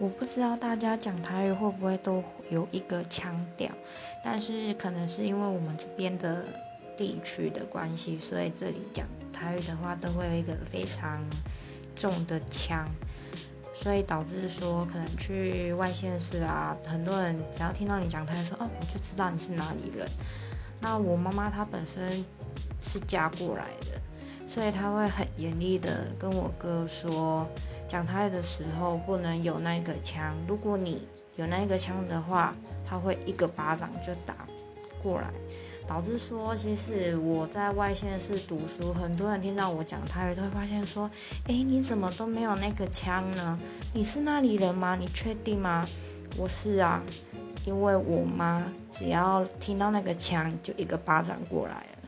我不知道大家讲台语会不会都有一个腔调，但是可能是因为我们这边的地区的关系，所以这里讲台语的话都会有一个非常重的腔，所以导致说可能去外县市啊，很多人只要听到你讲台语说哦，我就知道你是哪里人。那我妈妈她本身是嫁过来的，所以他会很严厉的跟我哥说。讲台的时候不能有那个枪，如果你有那个枪的话，他会一个巴掌就打过来，导致说其实我在外县市读书，很多人听到我讲台语都会发现说，哎，你怎么都没有那个枪呢？你是那里人吗？你确定吗？我是啊，因为我妈只要听到那个枪就一个巴掌过来了。